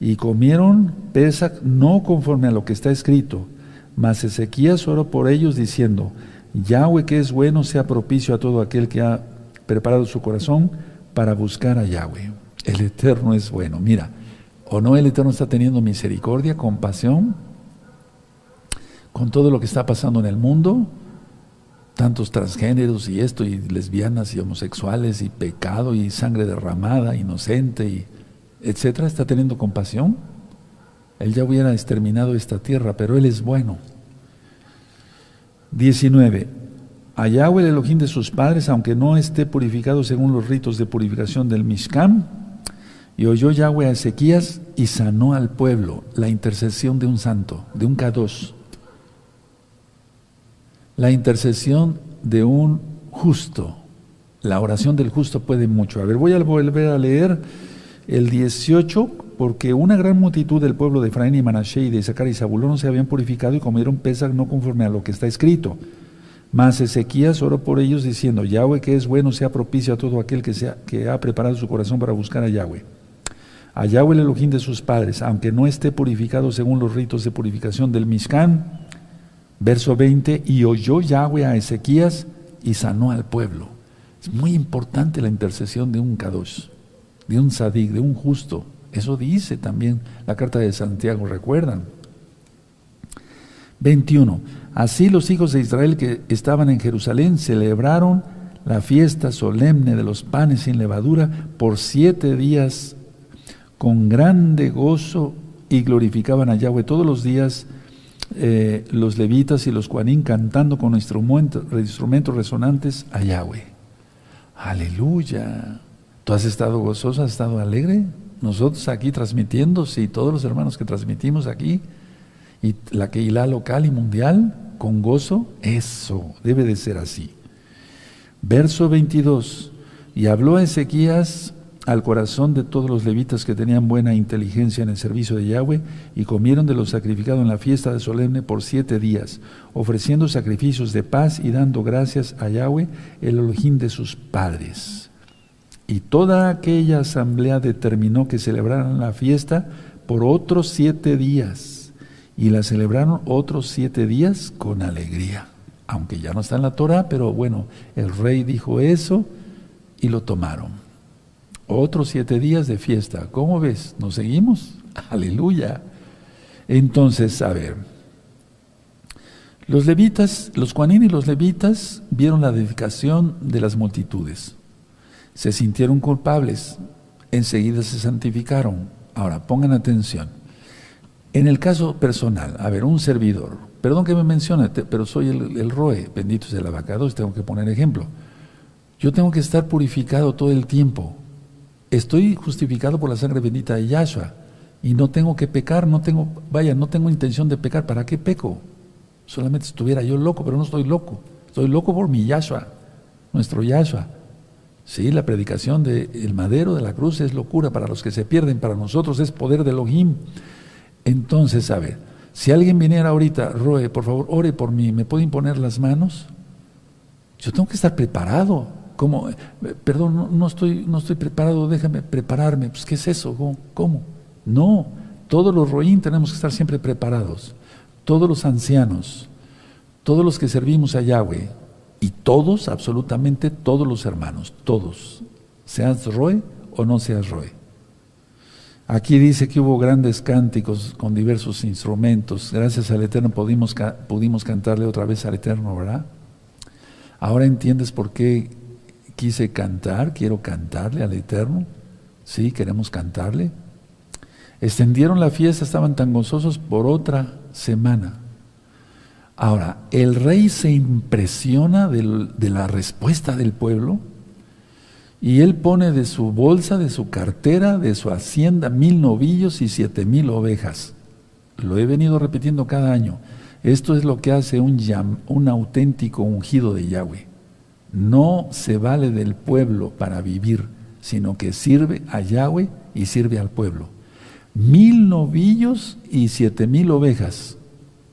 y comieron Pesach no conforme a lo que está escrito. Mas Ezequías oró por ellos diciendo, Yahweh que es bueno sea propicio a todo aquel que ha preparado su corazón para buscar a Yahweh. El Eterno es bueno. Mira, ¿o no el Eterno está teniendo misericordia, compasión? con todo lo que está pasando en el mundo, tantos transgéneros y esto, y lesbianas y homosexuales, y pecado, y sangre derramada, inocente, y etcétera, está teniendo compasión. Él ya hubiera exterminado esta tierra, pero Él es bueno. 19. A el Elohim de sus padres, aunque no esté purificado según los ritos de purificación del Mishkan, y oyó Yahweh a Ezequías y sanó al pueblo, la intercesión de un santo, de un Kadosh la intercesión de un justo. La oración del justo puede mucho. A ver, voy a volver a leer el 18, porque una gran multitud del pueblo de Efraín y Manashe y de Isaacar y Zabulón se habían purificado y comieron pesas no conforme a lo que está escrito. Mas Ezequías oró por ellos diciendo, Yahweh que es bueno sea propicio a todo aquel que, sea, que ha preparado su corazón para buscar a Yahweh. A Yahweh el Elohim de sus padres, aunque no esté purificado según los ritos de purificación del Mishkan, Verso 20, y oyó Yahweh a Ezequías y sanó al pueblo. Es muy importante la intercesión de un Kadosh, de un Sadik, de un justo. Eso dice también la carta de Santiago, recuerdan. 21. Así los hijos de Israel que estaban en Jerusalén celebraron la fiesta solemne de los panes sin levadura por siete días con grande gozo y glorificaban a Yahweh todos los días eh, los levitas y los cuanín cantando con instrumentos, instrumentos resonantes a Yahweh. Aleluya. ¿Tú has estado gozoso, has estado alegre? Nosotros aquí transmitiendo, sí, todos los hermanos que transmitimos aquí, y la Keilah local y mundial, con gozo, eso debe de ser así. Verso 22. Y habló Ezequías al corazón de todos los levitas que tenían buena inteligencia en el servicio de Yahweh y comieron de lo sacrificado en la fiesta de solemne por siete días, ofreciendo sacrificios de paz y dando gracias a Yahweh, el Elohim de sus padres. Y toda aquella asamblea determinó que celebraran la fiesta por otros siete días y la celebraron otros siete días con alegría. Aunque ya no está en la Torah, pero bueno, el rey dijo eso y lo tomaron. Otros siete días de fiesta. ¿Cómo ves? ¿Nos seguimos? <laughs> Aleluya. Entonces, a ver. Los levitas, los Juanín y los levitas vieron la dedicación de las multitudes. Se sintieron culpables. Enseguida se santificaron. Ahora, pongan atención. En el caso personal, a ver, un servidor, perdón que me mencione, pero soy el, ROE, bendito sea el abacado, tengo que poner ejemplo. Yo tengo que estar purificado todo el tiempo estoy justificado por la sangre bendita de Yahshua y no tengo que pecar, no tengo, vaya, no tengo intención de pecar, ¿para qué peco? Solamente estuviera yo loco, pero no estoy loco, estoy loco por mi Yahshua, nuestro Yahshua. Sí, la predicación del madero de la cruz es locura para los que se pierden, para nosotros es poder de Elohim. Entonces, a ver, si alguien viniera ahorita, Roe, por favor, ore por mí, ¿me puede imponer las manos? Yo tengo que estar preparado ¿Cómo? Perdón, no, estoy, no estoy preparado, déjame prepararme. Pues, ¿qué es eso? ¿Cómo? No, todos los roín tenemos que estar siempre preparados. Todos los ancianos, todos los que servimos a Yahweh, y todos, absolutamente todos los hermanos, todos, seas roe o no seas roe. Aquí dice que hubo grandes cánticos con diversos instrumentos. Gracias al Eterno pudimos, pudimos cantarle otra vez al Eterno, ¿verdad? Ahora entiendes por qué quise cantar, quiero cantarle al Eterno. Sí, queremos cantarle. Extendieron la fiesta, estaban tan gozosos por otra semana. Ahora, el rey se impresiona de la respuesta del pueblo y él pone de su bolsa, de su cartera, de su hacienda mil novillos y siete mil ovejas. Lo he venido repitiendo cada año. Esto es lo que hace un, un auténtico ungido de Yahweh. No se vale del pueblo para vivir, sino que sirve a Yahweh y sirve al pueblo. Mil novillos y siete mil ovejas.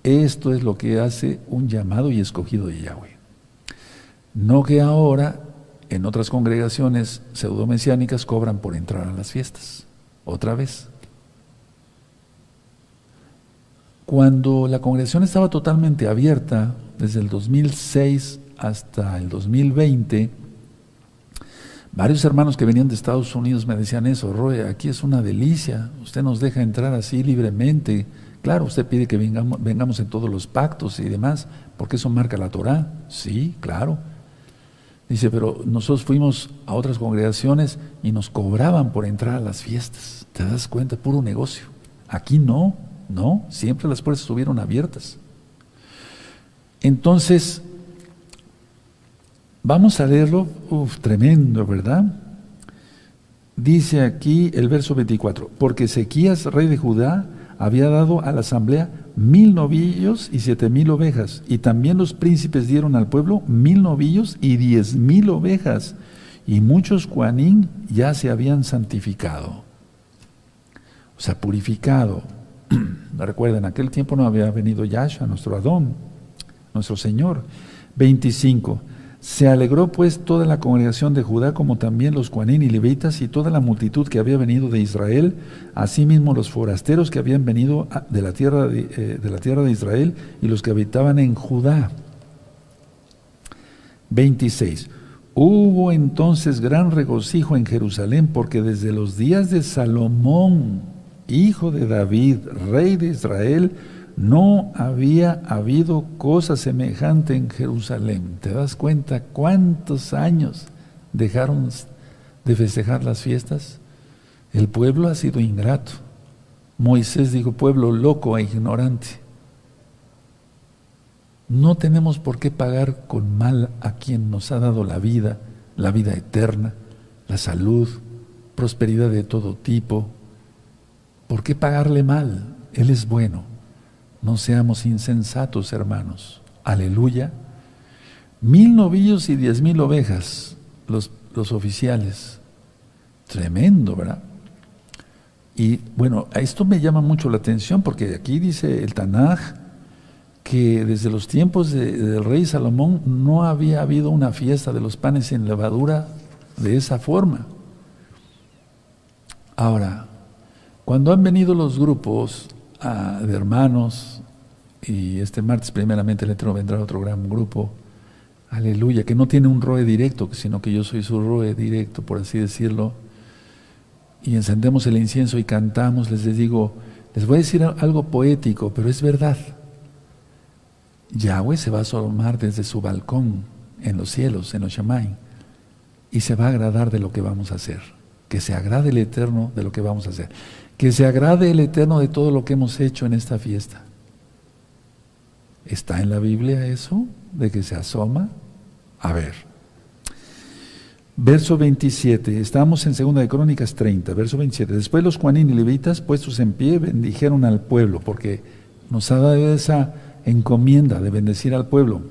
Esto es lo que hace un llamado y escogido de Yahweh. No que ahora en otras congregaciones pseudomesiánicas cobran por entrar a las fiestas. Otra vez. Cuando la congregación estaba totalmente abierta, desde el 2006 hasta el 2020, varios hermanos que venían de Estados Unidos me decían eso, Roy, aquí es una delicia, usted nos deja entrar así libremente, Claro, usted pide que vengamos, vengamos en todos los pactos y demás, porque eso marca la Torah. Sí, claro. Dice, pero nosotros fuimos a otras congregaciones y nos cobraban por entrar a las fiestas. ¿Te das cuenta? Puro negocio. Aquí no, no, siempre las puertas estuvieron abiertas. Entonces, vamos a leerlo, uf, tremendo, ¿verdad? Dice aquí el verso 24, porque Ezequías, rey de Judá, había dado a la asamblea mil novillos y siete mil ovejas, y también los príncipes dieron al pueblo mil novillos y diez mil ovejas, y muchos cuanín ya se habían santificado, o sea, purificado. <clears throat> Recuerden, en aquel tiempo no había venido Yahshua, nuestro Adón, nuestro Señor. 25. Se alegró pues toda la congregación de Judá, como también los cuanín y levitas y toda la multitud que había venido de Israel, asimismo los forasteros que habían venido de la tierra de, eh, de la tierra de Israel y los que habitaban en Judá. 26. Hubo entonces gran regocijo en Jerusalén, porque desde los días de Salomón, hijo de David, rey de Israel, no había habido cosa semejante en Jerusalén. ¿Te das cuenta cuántos años dejaron de festejar las fiestas? El pueblo ha sido ingrato. Moisés dijo, pueblo loco e ignorante. No tenemos por qué pagar con mal a quien nos ha dado la vida, la vida eterna, la salud, prosperidad de todo tipo. ¿Por qué pagarle mal? Él es bueno. No seamos insensatos, hermanos. Aleluya. Mil novillos y diez mil ovejas, los, los oficiales. Tremendo, ¿verdad? Y bueno, a esto me llama mucho la atención porque aquí dice el Tanaj que desde los tiempos del rey Salomón no había habido una fiesta de los panes en levadura de esa forma. Ahora, cuando han venido los grupos de hermanos y este martes primeramente el Eterno vendrá otro gran grupo, aleluya, que no tiene un roe directo, sino que yo soy su roe directo, por así decirlo, y encendemos el incienso y cantamos, les digo, les voy a decir algo poético, pero es verdad. Yahweh se va a asomar desde su balcón en los cielos, en los Shamaim, y se va a agradar de lo que vamos a hacer. Que se agrade el Eterno de lo que vamos a hacer. Que se agrade el Eterno de todo lo que hemos hecho en esta fiesta. ¿Está en la Biblia eso? ¿De que se asoma? A ver. Verso 27, estamos en Segunda de Crónicas 30, verso 27. Después los Juanín y Levitas, puestos en pie, bendijeron al pueblo, porque nos ha dado esa encomienda de bendecir al pueblo.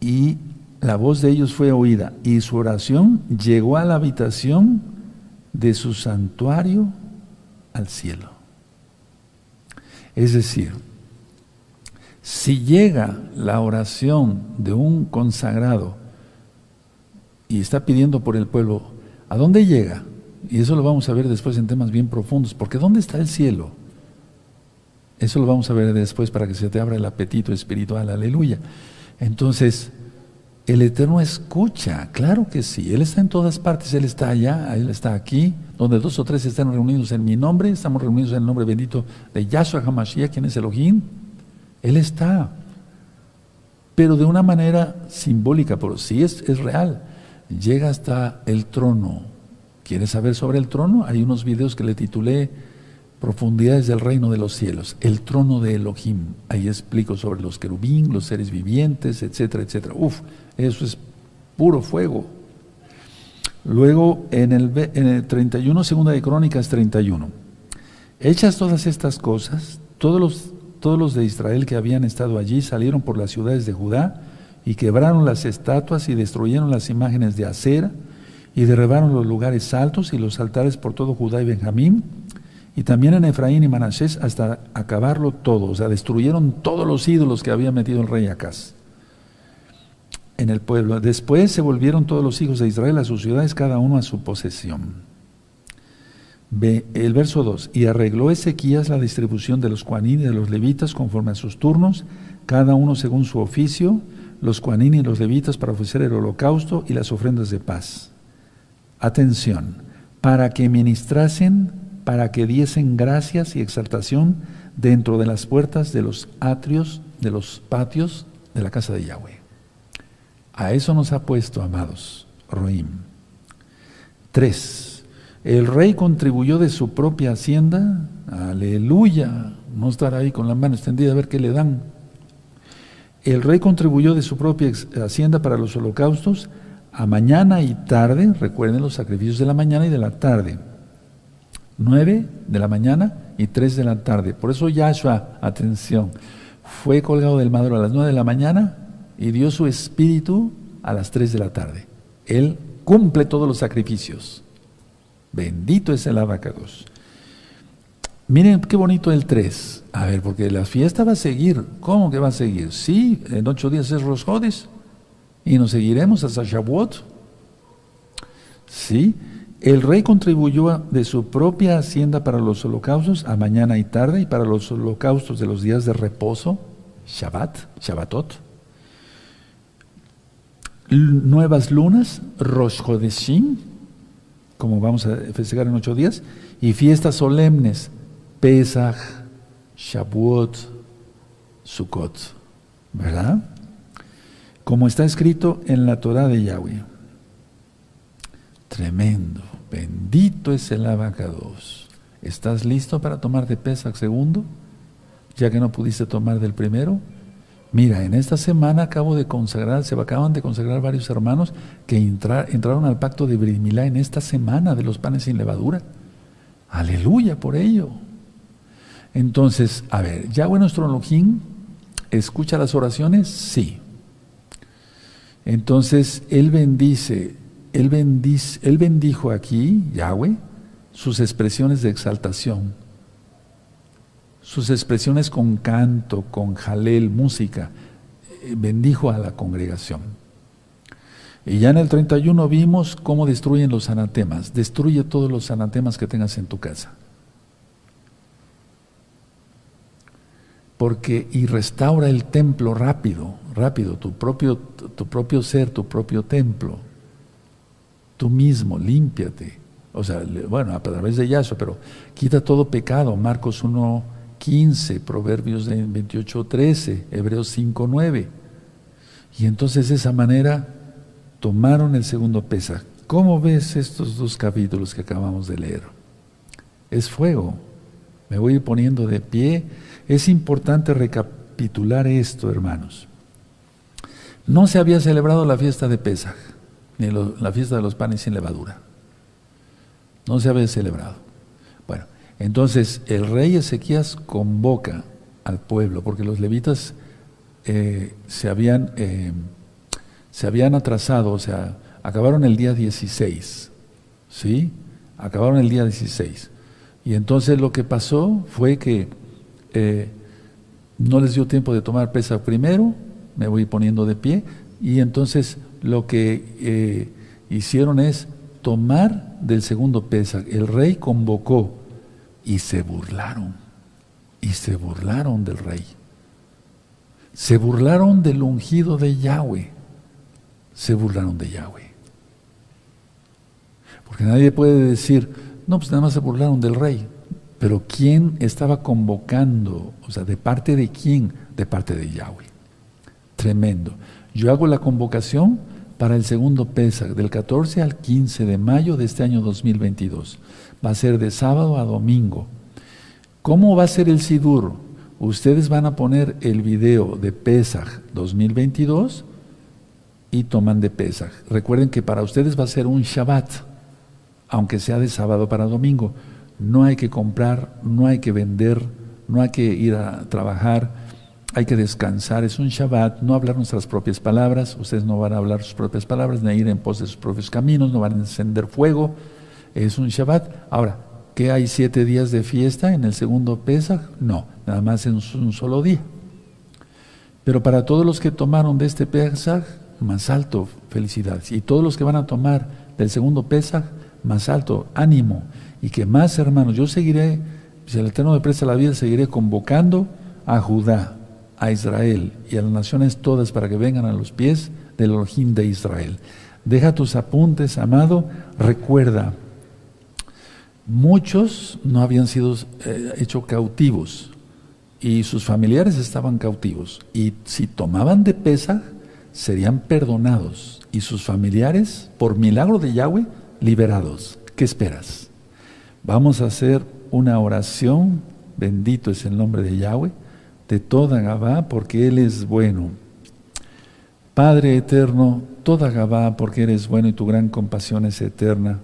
Y la voz de ellos fue oída, y su oración llegó a la habitación de su santuario al cielo. Es decir, si llega la oración de un consagrado y está pidiendo por el pueblo, ¿a dónde llega? Y eso lo vamos a ver después en temas bien profundos, porque ¿dónde está el cielo? Eso lo vamos a ver después para que se te abra el apetito espiritual, aleluya. Entonces, el Eterno escucha, claro que sí, Él está en todas partes, Él está allá, Él está aquí, donde dos o tres están reunidos en mi nombre, estamos reunidos en el nombre bendito de Yahshua HaMashiach, quien es Elohim, Él está, pero de una manera simbólica, pero sí es, es real, llega hasta el trono. ¿Quieres saber sobre el trono? Hay unos videos que le titulé profundidades del reino de los cielos, el trono de Elohim. Ahí explico sobre los querubín, los seres vivientes, etcétera, etcétera. Uf, eso es puro fuego. Luego, en el, en el 31, segunda de Crónicas 31. Hechas todas estas cosas, todos los, todos los de Israel que habían estado allí salieron por las ciudades de Judá y quebraron las estatuas y destruyeron las imágenes de acera y derribaron los lugares altos y los altares por todo Judá y Benjamín y también en Efraín y Manasés hasta acabarlo todo. O sea, destruyeron todos los ídolos que había metido el rey Acaz en el pueblo. Después se volvieron todos los hijos de Israel a sus ciudades, cada uno a su posesión. Ve el verso 2. Y arregló Ezequías la distribución de los cuanín y de los levitas conforme a sus turnos, cada uno según su oficio, los cuanín y los levitas para ofrecer el holocausto y las ofrendas de paz. Atención, para que ministrasen para que diesen gracias y exaltación dentro de las puertas de los atrios, de los patios de la casa de Yahweh. A eso nos ha puesto, amados, Roim. Tres, el rey contribuyó de su propia hacienda, aleluya, no estar ahí con la mano extendida a ver qué le dan. El rey contribuyó de su propia hacienda para los holocaustos a mañana y tarde, recuerden los sacrificios de la mañana y de la tarde 9 de la mañana y 3 de la tarde. Por eso Yahshua, atención, fue colgado del madero a las 9 de la mañana y dio su espíritu a las 3 de la tarde. Él cumple todos los sacrificios. Bendito es el abacados. Miren qué bonito el 3. A ver, porque la fiesta va a seguir. ¿Cómo que va a seguir? Sí, en ocho días es Rosjodes y nos seguiremos hasta Shavuot. Sí, el rey contribuyó de su propia hacienda para los holocaustos a mañana y tarde y para los holocaustos de los días de reposo, Shabbat, Shabbatot. Nuevas lunas, Rosh Hodeshim, como vamos a festejar en ocho días, y fiestas solemnes, Pesach, Shavuot, Sukkot, ¿verdad? Como está escrito en la Torah de Yahweh. Tremendo. Bendito es el abacados. ¿Estás listo para tomar de Pesach segundo? Ya que no pudiste tomar del primero. Mira, en esta semana acabo de consagrar, se acaban de consagrar varios hermanos que entraron al pacto de Brimilá en esta semana de los panes sin levadura. Aleluya por ello. Entonces, a ver, ¿Yahweh nuestro Elohim escucha las oraciones? Sí. Entonces, Él bendice él, bendijo aquí, Yahweh, sus expresiones de exaltación, sus expresiones con canto, con jalel, música, eh, bendijo a la congregación. Y ya en el 31 vimos cómo destruyen los anatemas. Destruye todos los anatemas que tengas en tu casa. Porque y restaura el templo rápido, rápido, tu propio, tu propio ser, tu propio templo tú mismo, límpiate. O sea, bueno, a través de Yahshua, pero quita todo pecado. Marcos 1, 15, Proverbios 28, 13, Hebreos 5, 9. Y entonces de esa manera tomaron el segundo pesa. ¿Cómo ves estos dos capítulos que acabamos de leer? Es fuego. Me voy poniendo de pie. Es importante recapitular esto, hermanos. No se había celebrado la fiesta de Pesaj ni la fiesta de los panes sin levadura. No se había celebrado. Bueno, entonces el rey Ezequías convoca al pueblo, porque los levitas eh, se, habían, eh, se habían atrasado, o sea, acabaron el día 16, ¿sí? Acabaron el día 16. Y entonces lo que pasó fue que eh, no les dio tiempo de tomar pesa primero, me voy poniendo de pie, y entonces lo que eh, hicieron es tomar del segundo Pesach. El rey convocó y se burlaron. Y se burlaron del rey. Se burlaron del ungido de Yahweh. Se burlaron de Yahweh. Porque nadie puede decir, no, pues nada más se burlaron del rey. Pero ¿quién estaba convocando? O sea, ¿de parte de quién? De parte de Yahweh. Tremendo. Yo hago la convocación para el segundo Pesach, del 14 al 15 de mayo de este año 2022. Va a ser de sábado a domingo. ¿Cómo va a ser el Sidur? Ustedes van a poner el video de Pesach 2022 y toman de Pesach. Recuerden que para ustedes va a ser un Shabbat, aunque sea de sábado para domingo. No hay que comprar, no hay que vender, no hay que ir a trabajar hay que descansar, es un Shabbat, no hablar nuestras propias palabras, ustedes no van a hablar sus propias palabras, ni ir en pos de sus propios caminos, no van a encender fuego, es un Shabbat. Ahora, ¿qué hay siete días de fiesta en el segundo Pesach? No, nada más en un solo día. Pero para todos los que tomaron de este Pesach, más alto, felicidades. Y todos los que van a tomar del segundo Pesach, más alto, ánimo. Y que más, hermanos, yo seguiré, si el Eterno me presta la vida, seguiré convocando a Judá, a Israel y a las naciones todas para que vengan a los pies del Elohim de Israel. Deja tus apuntes, amado. Recuerda, muchos no habían sido eh, hechos cautivos y sus familiares estaban cautivos. Y si tomaban de pesa, serían perdonados y sus familiares, por milagro de Yahweh, liberados. ¿Qué esperas? Vamos a hacer una oración. Bendito es el nombre de Yahweh de toda Gabá, porque Él es bueno. Padre eterno, toda Gabá, porque eres bueno y tu gran compasión es eterna.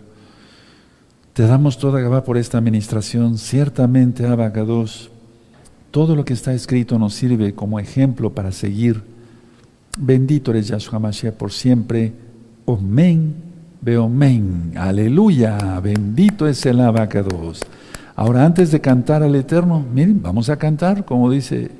Te damos toda Gabá por esta administración. Ciertamente, Abacados, todo lo que está escrito nos sirve como ejemplo para seguir. Bendito eres Yahshua Mashiach por siempre. Omen, Beomen. Aleluya. Bendito es el Abacados. Ahora, antes de cantar al Eterno, miren, vamos a cantar, como dice